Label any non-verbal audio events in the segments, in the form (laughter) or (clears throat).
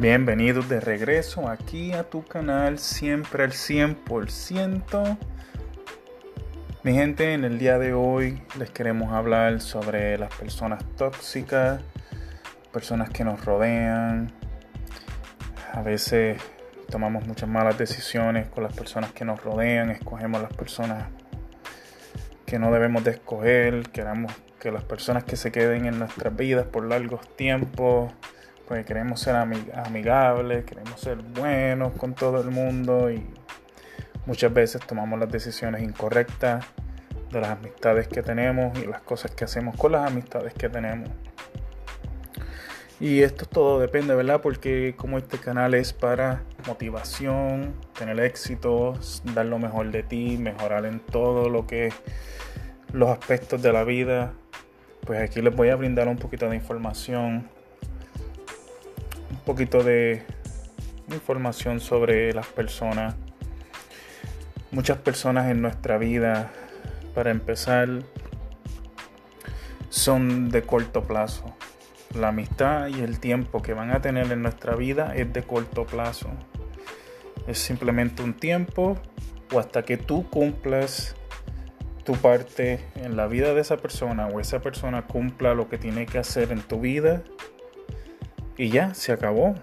Bienvenidos de regreso aquí a tu canal, siempre al 100%. Mi gente, en el día de hoy les queremos hablar sobre las personas tóxicas, personas que nos rodean. A veces tomamos muchas malas decisiones con las personas que nos rodean, escogemos las personas que no debemos de escoger, queremos que las personas que se queden en nuestras vidas por largos tiempos pues queremos ser amigables, queremos ser buenos con todo el mundo y muchas veces tomamos las decisiones incorrectas de las amistades que tenemos y las cosas que hacemos con las amistades que tenemos. Y esto todo depende, ¿verdad? Porque como este canal es para motivación, tener éxito, dar lo mejor de ti, mejorar en todo lo que los aspectos de la vida, pues aquí les voy a brindar un poquito de información poquito de información sobre las personas. Muchas personas en nuestra vida, para empezar, son de corto plazo. La amistad y el tiempo que van a tener en nuestra vida es de corto plazo. Es simplemente un tiempo o hasta que tú cumplas tu parte en la vida de esa persona o esa persona cumpla lo que tiene que hacer en tu vida y ya, se acabó.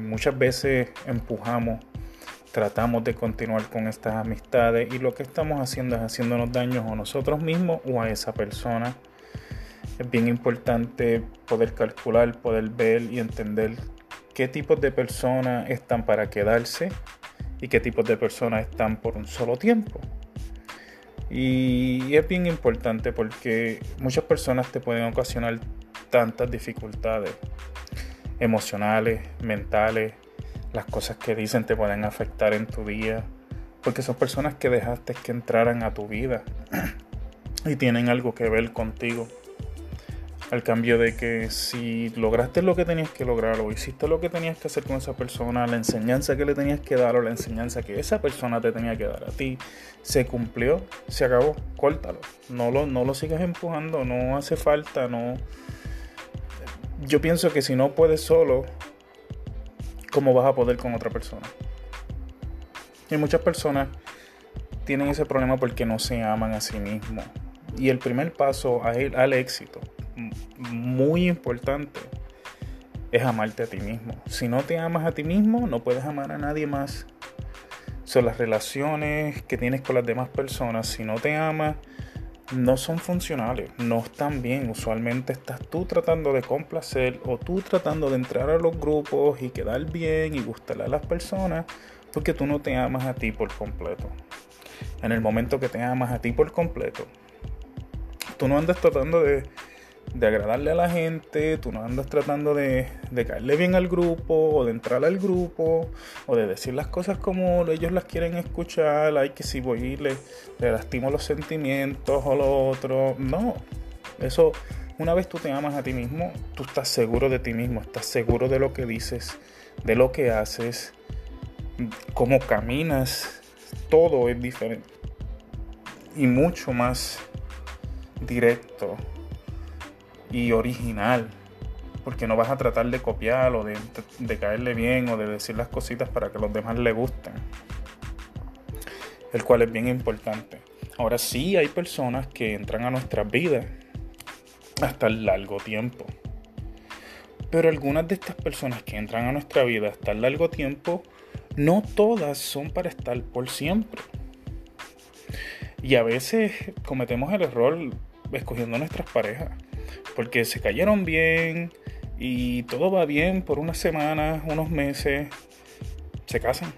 Muchas veces empujamos, tratamos de continuar con estas amistades y lo que estamos haciendo es haciéndonos daños a nosotros mismos o a esa persona. Es bien importante poder calcular, poder ver y entender qué tipos de personas están para quedarse y qué tipos de personas están por un solo tiempo. Y es bien importante porque muchas personas te pueden ocasionar tantas dificultades emocionales, mentales, las cosas que dicen te pueden afectar en tu día, porque son personas que dejaste que entraran a tu vida (clears throat) y tienen algo que ver contigo. Al cambio de que si lograste lo que tenías que lograr o hiciste lo que tenías que hacer con esa persona, la enseñanza que le tenías que dar o la enseñanza que esa persona te tenía que dar a ti, se cumplió, se acabó, córtalo. No lo, no lo sigas empujando, no hace falta, no, yo pienso que si no puedes solo, ¿cómo vas a poder con otra persona? Y muchas personas tienen ese problema porque no se aman a sí mismos. Y el primer paso al éxito, muy importante, es amarte a ti mismo. Si no te amas a ti mismo, no puedes amar a nadie más. Son las relaciones que tienes con las demás personas. Si no te amas, no son funcionales, no están bien. Usualmente estás tú tratando de complacer o tú tratando de entrar a los grupos y quedar bien y gustarle a las personas porque tú no te amas a ti por completo. En el momento que te amas a ti por completo, tú no andas tratando de de agradarle a la gente, tú no andas tratando de, caerle bien al grupo o de entrar al grupo o de decir las cosas como ellos las quieren escuchar, hay que si voy le, le lastimo los sentimientos o lo otro. No, eso una vez tú te amas a ti mismo, tú estás seguro de ti mismo, estás seguro de lo que dices, de lo que haces, cómo caminas, todo es diferente y mucho más directo y original. Porque no vas a tratar de copiar o de, caerle bien o de decir las cositas para que los demás le gusten. El cual es bien importante. Ahora sí hay personas que entran a nuestras vidas hasta el largo tiempo. Pero algunas de estas personas que entran a nuestra vida hasta el largo tiempo, no todas son para estar por siempre. Y a veces cometemos el error escogiendo nuestras parejas porque se cayeron bien y todo va bien por unas semanas, unos meses, se casan.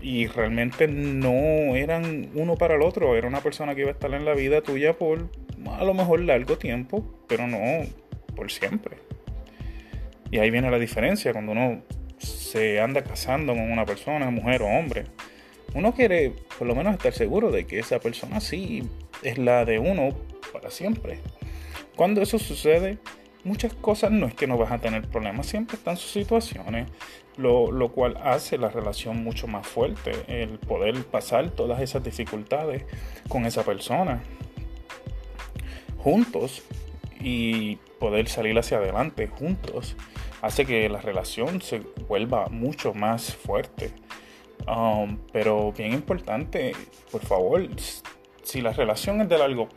Y realmente no eran uno para el otro, era una persona que iba a estar en la vida tuya por a lo mejor largo tiempo, pero no por siempre. Y ahí viene la diferencia cuando uno se anda casando con una persona, mujer o hombre. Uno quiere por lo menos estar seguro de que esa persona sí es la de uno para siempre. Cuando eso sucede, muchas cosas no es que no vas a tener problemas, siempre están sus situaciones, lo, lo, cual hace la relación mucho más fuerte, el poder pasar todas esas dificultades con esa persona juntos y poder salir hacia adelante juntos hace que la relación se vuelva mucho más fuerte. Um, pero bien importante, por favor, si la relación es de largo,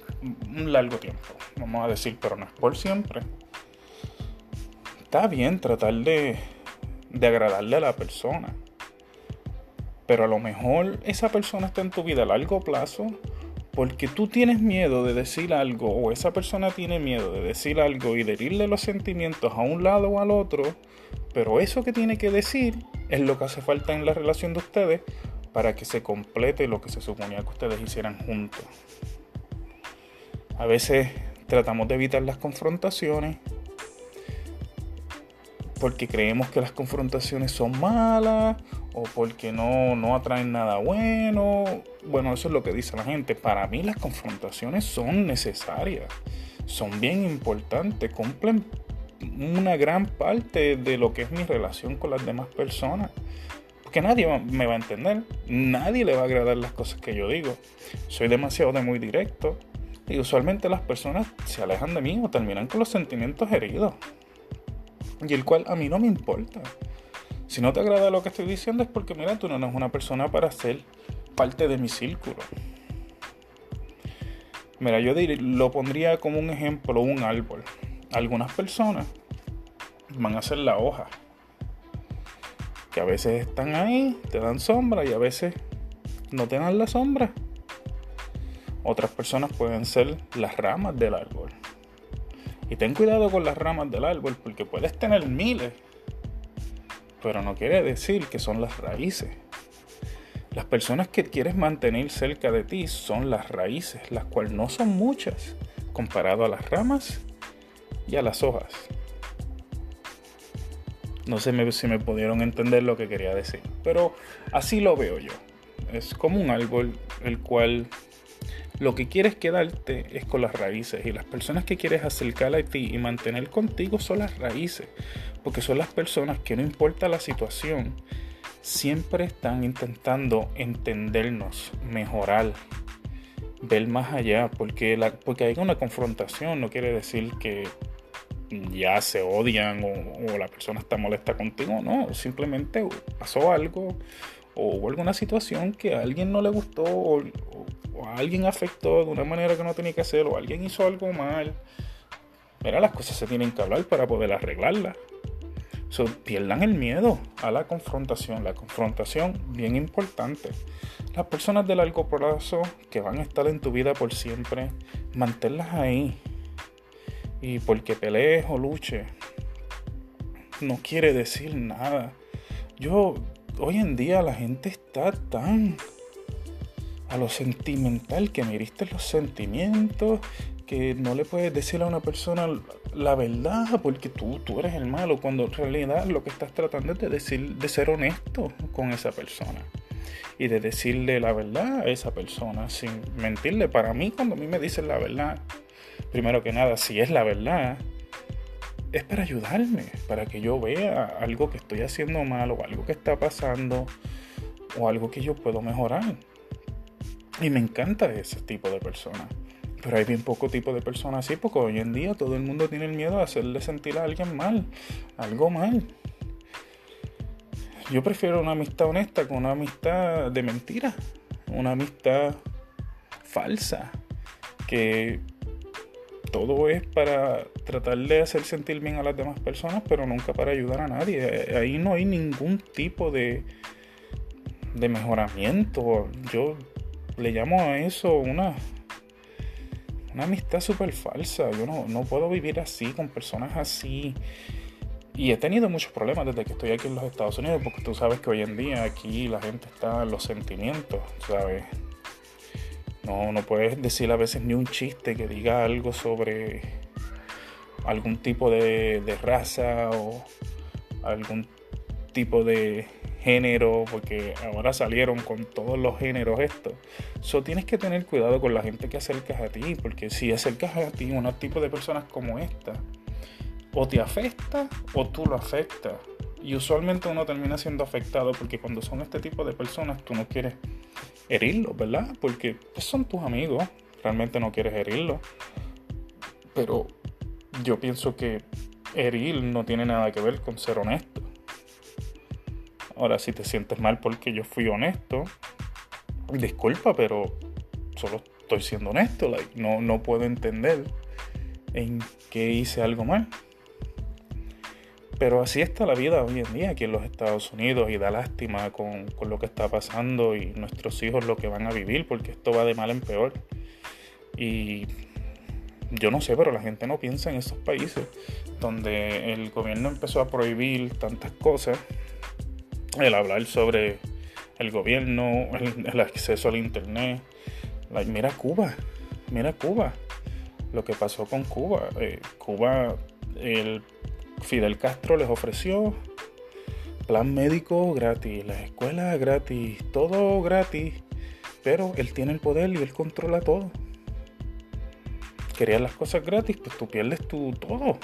largo tiempo, vamos a decir, pero no es por siempre, está bien tratar de, de agradarle a la persona. Pero a lo mejor esa persona está en tu vida a largo plazo porque tú tienes miedo de decir algo o esa persona tiene miedo de decir algo y de herirle los sentimientos a un lado o al otro, pero eso que tiene que decir es lo que hace falta en la relación de ustedes para que se complete lo que se suponía que ustedes hicieran juntos. A veces tratamos de evitar las confrontaciones porque creemos que las confrontaciones son malas o porque no, no atraen nada bueno. Bueno, eso es lo que dice la gente. Para mí las confrontaciones son necesarias, son bien importantes, cumplen una gran parte de lo que es mi relación con las demás personas. Porque nadie me va a entender, nadie le va a agradar las cosas que yo digo. Soy demasiado de muy directo y usualmente las personas se alejan de mí o terminan con los sentimientos heridos. Y el cual a mí no me importa. Si no te agrada lo que estoy diciendo es porque, mira, tú no eres una persona para ser parte de mi círculo. Mira, yo lo pondría como un ejemplo, un árbol. Algunas personas van a ser la hoja. Que a veces están ahí, te dan sombra y a veces no te dan la sombra. Otras personas pueden ser las ramas del árbol. Y ten cuidado con las ramas del árbol porque puedes tener miles pero no quiere decir que son las raíces. Las personas que quieres mantener cerca de ti son las raíces, las cuales no son muchas comparado a las ramas y a las hojas. No sé si me pudieron entender lo que quería decir, pero así lo veo yo. Es como un árbol el cual lo que quieres quedarte es con las raíces. Y las personas que quieres acercar a ti y mantener contigo son las raíces, porque son las personas que no importa la situación, siempre están intentando entendernos, mejorar, ver más allá, porque, la, porque hay una confrontación, no quiere decir que ya se odian o, la persona está molesta contigo, no, simplemente pasó algo o hubo alguna situación que a alguien no le gustó o, alguien afectó de una manera que no tenía que hacer, o alguien hizo algo mal. Mira, las cosas se tienen que hablar para poder arreglarlas. So, pierdan el miedo a la confrontación. La confrontación, bien importante. Las personas de largo plazo que van a estar en tu vida por siempre, manténlas ahí. Y porque pelees o luche, no quiere decir nada. Yo, hoy en día la gente está tan a lo sentimental, que me los sentimientos, que no le puedes decir a una persona la verdad porque tú, tú eres el malo, cuando en realidad lo que estás tratando es de, decir, de ser honesto con esa persona y de decirle la verdad a esa persona sin mentirle. Para mí, cuando a mí me dicen la verdad, primero que nada, si es la verdad, es para ayudarme, para que yo vea algo que estoy haciendo mal o algo que está pasando o algo que yo puedo mejorar. Y me encanta ese tipo de personas. Pero hay bien poco tipo de personas así, porque hoy en día todo el mundo tiene el miedo de hacerle sentir a alguien mal, algo mal. Yo prefiero una amistad honesta con una amistad de mentira, una amistad falsa, que todo es para tratar de hacer sentir bien a las demás personas, pero nunca para ayudar a nadie. Ahí no hay ningún tipo de, de mejoramiento. Yo le llamo a eso una, una amistad súper falsa. Yo no, no puedo vivir así, con personas así. Y he tenido muchos problemas desde que estoy aquí en los Estados Unidos, porque tú sabes que hoy en día aquí la gente está en los sentimientos, ¿sabes? No, no puedes decir a veces ni un chiste que diga algo sobre algún tipo de, raza o algún tipo de género, porque ahora salieron con todos los géneros esto. So tienes que tener cuidado con la gente que acercas a ti, porque si acercas a ti un tipo de personas como esta, o te afecta o tú lo afectas. Y usualmente uno termina siendo afectado porque cuando son este tipo de personas tú no quieres herirlos, ¿verdad? Porque pues, son tus amigos, realmente no quieres herirlos. Pero yo pienso que herir no tiene nada que ver con ser honesto. Ahora, si te sientes mal porque yo fui honesto, disculpa, pero solo estoy siendo honesto. no, no puedo entender en qué hice algo mal. Pero así está la vida hoy en día aquí en los Estados Unidos y da lástima con, con, lo que está pasando y nuestros hijos lo que van a vivir porque esto va de mal en peor. Y yo no sé, pero la gente no piensa en esos países donde el gobierno empezó a prohibir tantas cosas, el hablar sobre el gobierno, el, acceso al internet. mira Cuba, mira Cuba, lo que pasó con Cuba. Eh, Cuba, el Fidel Castro les ofreció plan médico gratis, la escuela gratis, todo gratis, pero él tiene el poder y él controla todo. Querían las cosas gratis, pues tú pierdes tu todo.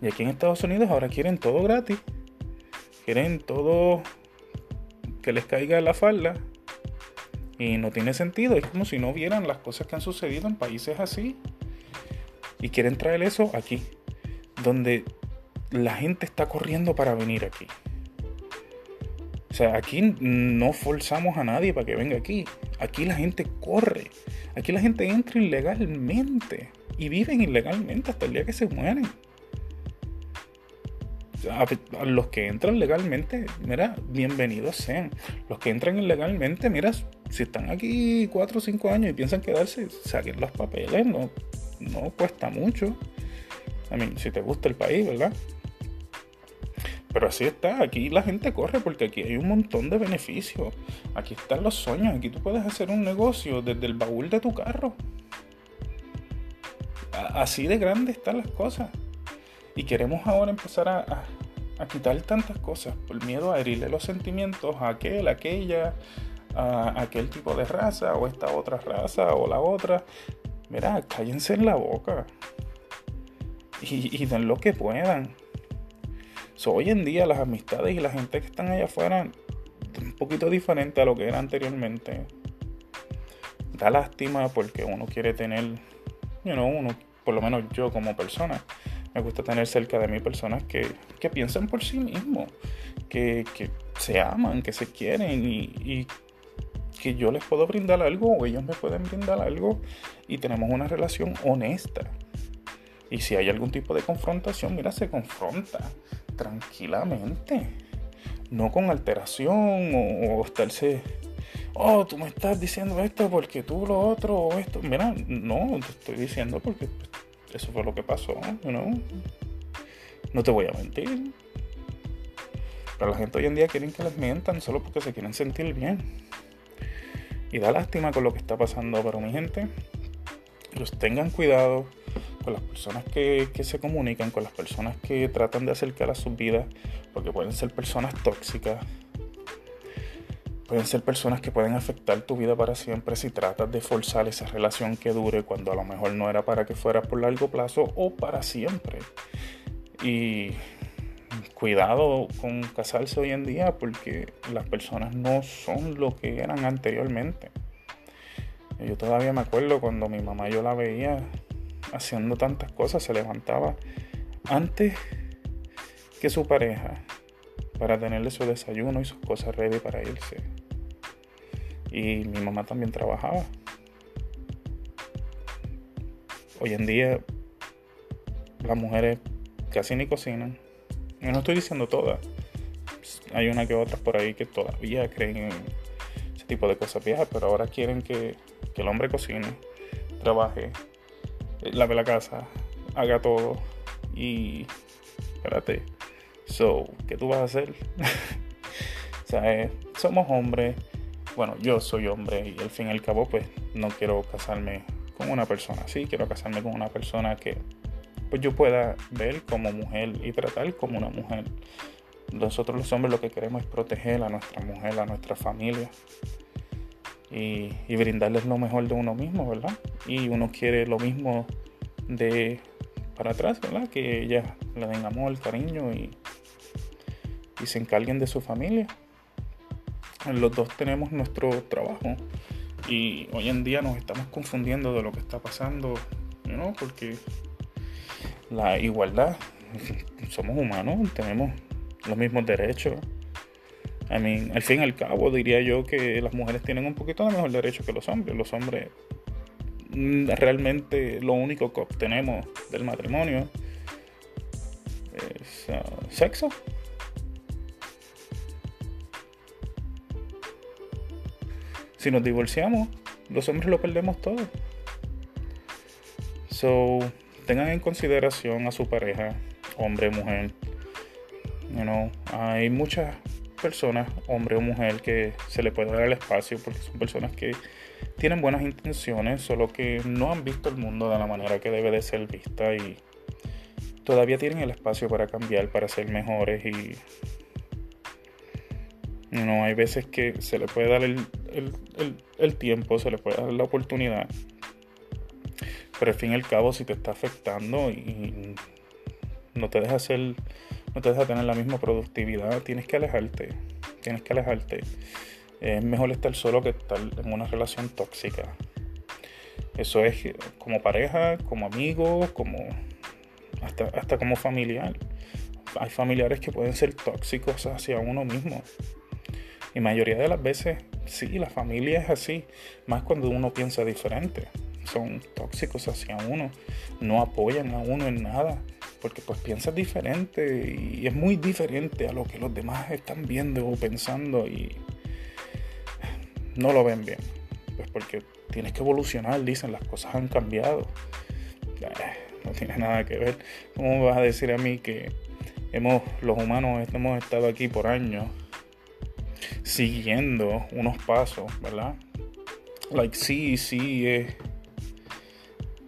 Y aquí en Estados Unidos ahora quieren todo gratis. Quieren todo que les caiga la falda. Y no tiene sentido. Es como si no vieran las cosas que han sucedido en países así. Y quieren traer eso aquí donde la gente está corriendo para venir aquí. O sea, aquí no forzamos a nadie para que venga aquí. Aquí la gente corre. Aquí la gente entra ilegalmente. Y viven ilegalmente hasta el día que se mueren. A, los que entran legalmente, mira, bienvenidos sean. Los que entran ilegalmente, mira, si están aquí 4 o 5 años y piensan quedarse, saquen los papeles, no, no cuesta mucho si te gusta el país, ¿verdad? Pero así está, aquí la gente corre porque aquí hay un montón de beneficios. Aquí están los sueños, aquí tú puedes hacer un negocio desde el baúl de tu carro. Así de grande están las cosas. Y queremos ahora empezar a, quitar tantas cosas por miedo a herirle los sentimientos a aquel, a aquella, a aquel tipo de raza o esta otra raza o la otra. Mira, cállense en la boca (laughs) y, den lo que puedan. hoy en día las amistades y la gente que están allá afuera un poquito diferente a lo que era anteriormente. Da lástima porque uno quiere tener, you know, uno, por lo menos yo como persona, me gusta tener cerca de mí personas que, que piensan por sí mismos, que, que, se aman, que se quieren y, y que yo les puedo brindar algo o ellos me pueden brindar algo y tenemos una relación honesta. Y si hay algún tipo de confrontación, mira, se confronta tranquilamente. No con alteración o, estarse, oh, tú me estás diciendo esto porque tú lo otro o esto. Mira, no, te estoy diciendo porque eso fue lo que pasó, ¿no? No te voy a mentir. Pero la gente hoy en día quieren que les mientan solo porque se quieren sentir bien. Y da lástima con lo que está pasando, pero mi gente, los tengan cuidado con las personas que, se comunican, con las personas que tratan de acercar a sus vidas, porque pueden ser personas tóxicas, pueden ser personas que pueden afectar tu vida para siempre si tratas de forzar esa relación que dure cuando a lo mejor no era para que fuera por largo plazo o para siempre. Y cuidado con casarse hoy en día porque las personas no son lo que eran anteriormente. Yo todavía me acuerdo cuando mi mamá yo la veía haciendo tantas cosas, se levantaba antes que su pareja para tenerle su desayuno y sus cosas ready para irse. Y mi mamá también trabajaba. Hoy en día las mujeres casi ni cocinan. Yo no estoy diciendo todas. Hay una que otras por ahí que todavía creen en ese tipo de cosas viejas, pero ahora quieren que, que el hombre cocine, trabaje, lave la casa, haga todo y espérate, so, ¿qué tú vas a hacer? (laughs) o sea, eh, somos hombres, bueno, yo soy hombre y al fin y al cabo pues no quiero casarme con una persona así, quiero casarme con una persona que pues yo pueda ver como mujer y tratar como una mujer. Nosotros los hombres lo que queremos es proteger a nuestra mujer, a nuestra familia y, brindarles lo mejor de uno mismo, ¿verdad? Y uno quiere lo mismo de para atrás, ¿verdad? Que ellas le den amor, cariño y, y se encarguen de su familia. Los dos tenemos nuestro trabajo y hoy en día nos estamos confundiendo de lo que está pasando, ¿no? Porque la igualdad somos humanos, tenemos los mismos derechos. I mean, al fin y al cabo diría yo que las mujeres tienen un poquito de mejor derecho que los hombres. Los hombres mm, realmente lo único que obtenemos del matrimonio es uh, sexo. Si nos divorciamos, los hombres lo perdemos todo. So, tengan en consideración a su pareja, hombre mujer. You know, hay muchas personas, hombre o mujer, que se le puede dar el espacio porque son personas que tienen buenas intenciones, solo que no han visto el mundo de la manera que debe de ser vista y todavía tienen el espacio para cambiar, para ser mejores y no hay veces que se le puede dar el, tiempo, se le puede dar la oportunidad. Pero al fin y al cabo, si te está afectando y no te deja hacer, no te deja tener la misma productividad, tienes que alejarte. Tienes que alejarte. Es mejor estar solo que estar en una relación tóxica. Eso es como pareja, como amigo, como hasta, hasta como familiar. Hay familiares que pueden ser tóxicos hacia uno mismo. Y mayoría de las veces, sí, la familia es así, más cuando uno piensa diferente. Son tóxicos hacia uno, no apoyan a uno en nada, porque pues piensas diferente y es muy diferente a lo que los demás están viendo o pensando y no lo ven bien. Pues porque tienes que evolucionar, dicen, las cosas han cambiado. No tiene nada que ver. ¿Cómo me vas a decir a mí que hemos, los humanos hemos estado aquí por años siguiendo unos pasos, ¿verdad? Like, sí, sí, es,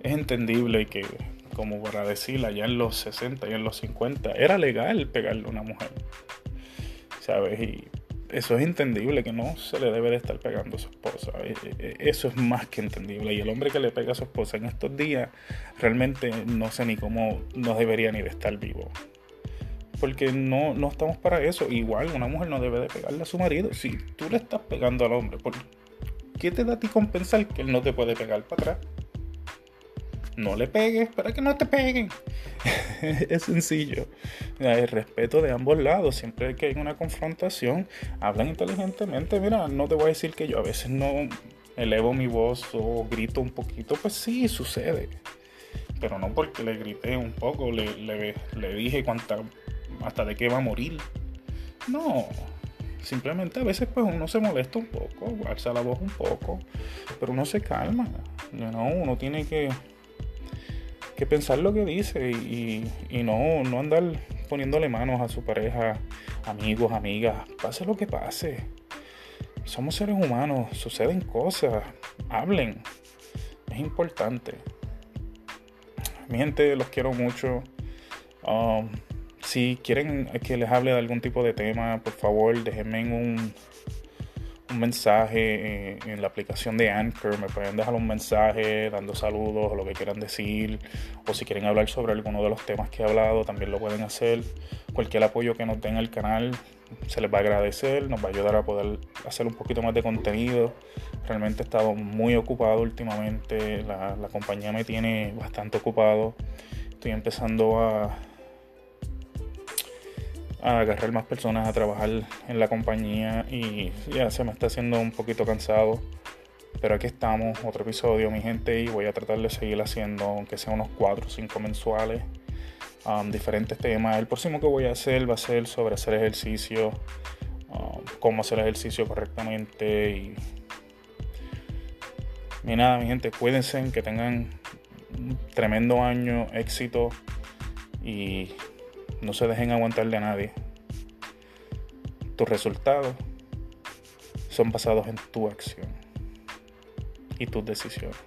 es entendible que, como para decir, allá en los 60 y en los 50, era legal pegarle a una mujer, ¿sabes? Y eso es entendible, que no se le debe de estar pegando a su esposa. E, e, e, eso es más que entendible. Y el hombre que le pega a su esposa en estos días, realmente no sé ni cómo no debería ni de estar vivo porque no, no estamos para eso. Igual una mujer no debe de pegarle a su marido. Si tú le estás pegando al hombre, ¿por qué te da a ti compensar que él no te puede pegar para atrás? No le pegues para que no te peguen. (laughs) es sencillo. El respeto de ambos lados. Siempre que hay una confrontación, hablan inteligentemente. Mira, no te voy a decir que yo a veces no elevo mi voz o grito un poquito. Pues sí, sucede. Pero no porque le grité un poco, le, le, le dije cuánta hasta de qué va a morir. No, simplemente a veces pues uno se molesta un poco, alza la voz un poco, pero uno se calma. uno tiene que, pensar lo que dice y, no, andar poniéndole manos a su pareja, amigos, amigas, pase lo que pase. Somos seres humanos, suceden cosas, hablen, es importante. Mi gente, los quiero mucho. Um, si quieren que les hable de algún tipo de tema, por favor déjenme un, un mensaje eh, en, la aplicación de Anchor. Me pueden dejar un mensaje dando saludos o lo que quieran decir. O si quieren hablar sobre alguno de los temas que he hablado, también lo pueden hacer. Cualquier apoyo que nos den al canal se les va a agradecer. Nos va a ayudar a poder hacer un poquito más de contenido. Realmente he estado muy ocupado últimamente. La, la compañía me tiene bastante ocupado. Estoy empezando a a agarrar más personas a trabajar en la compañía y ya se me está haciendo un poquito cansado. Pero aquí estamos, otro episodio, mi gente, y voy a tratar de seguir haciendo, aunque sea unos 4 o 5 mensuales, um, diferentes temas. El próximo que voy a hacer va a ser sobre hacer ejercicio, um, cómo hacer ejercicio correctamente. Y, y nada, mi gente, cuídense, que tengan un tremendo año, éxito y no se dejen aguantar de nadie. Tus resultados son basados en tu acción y tus decisiones.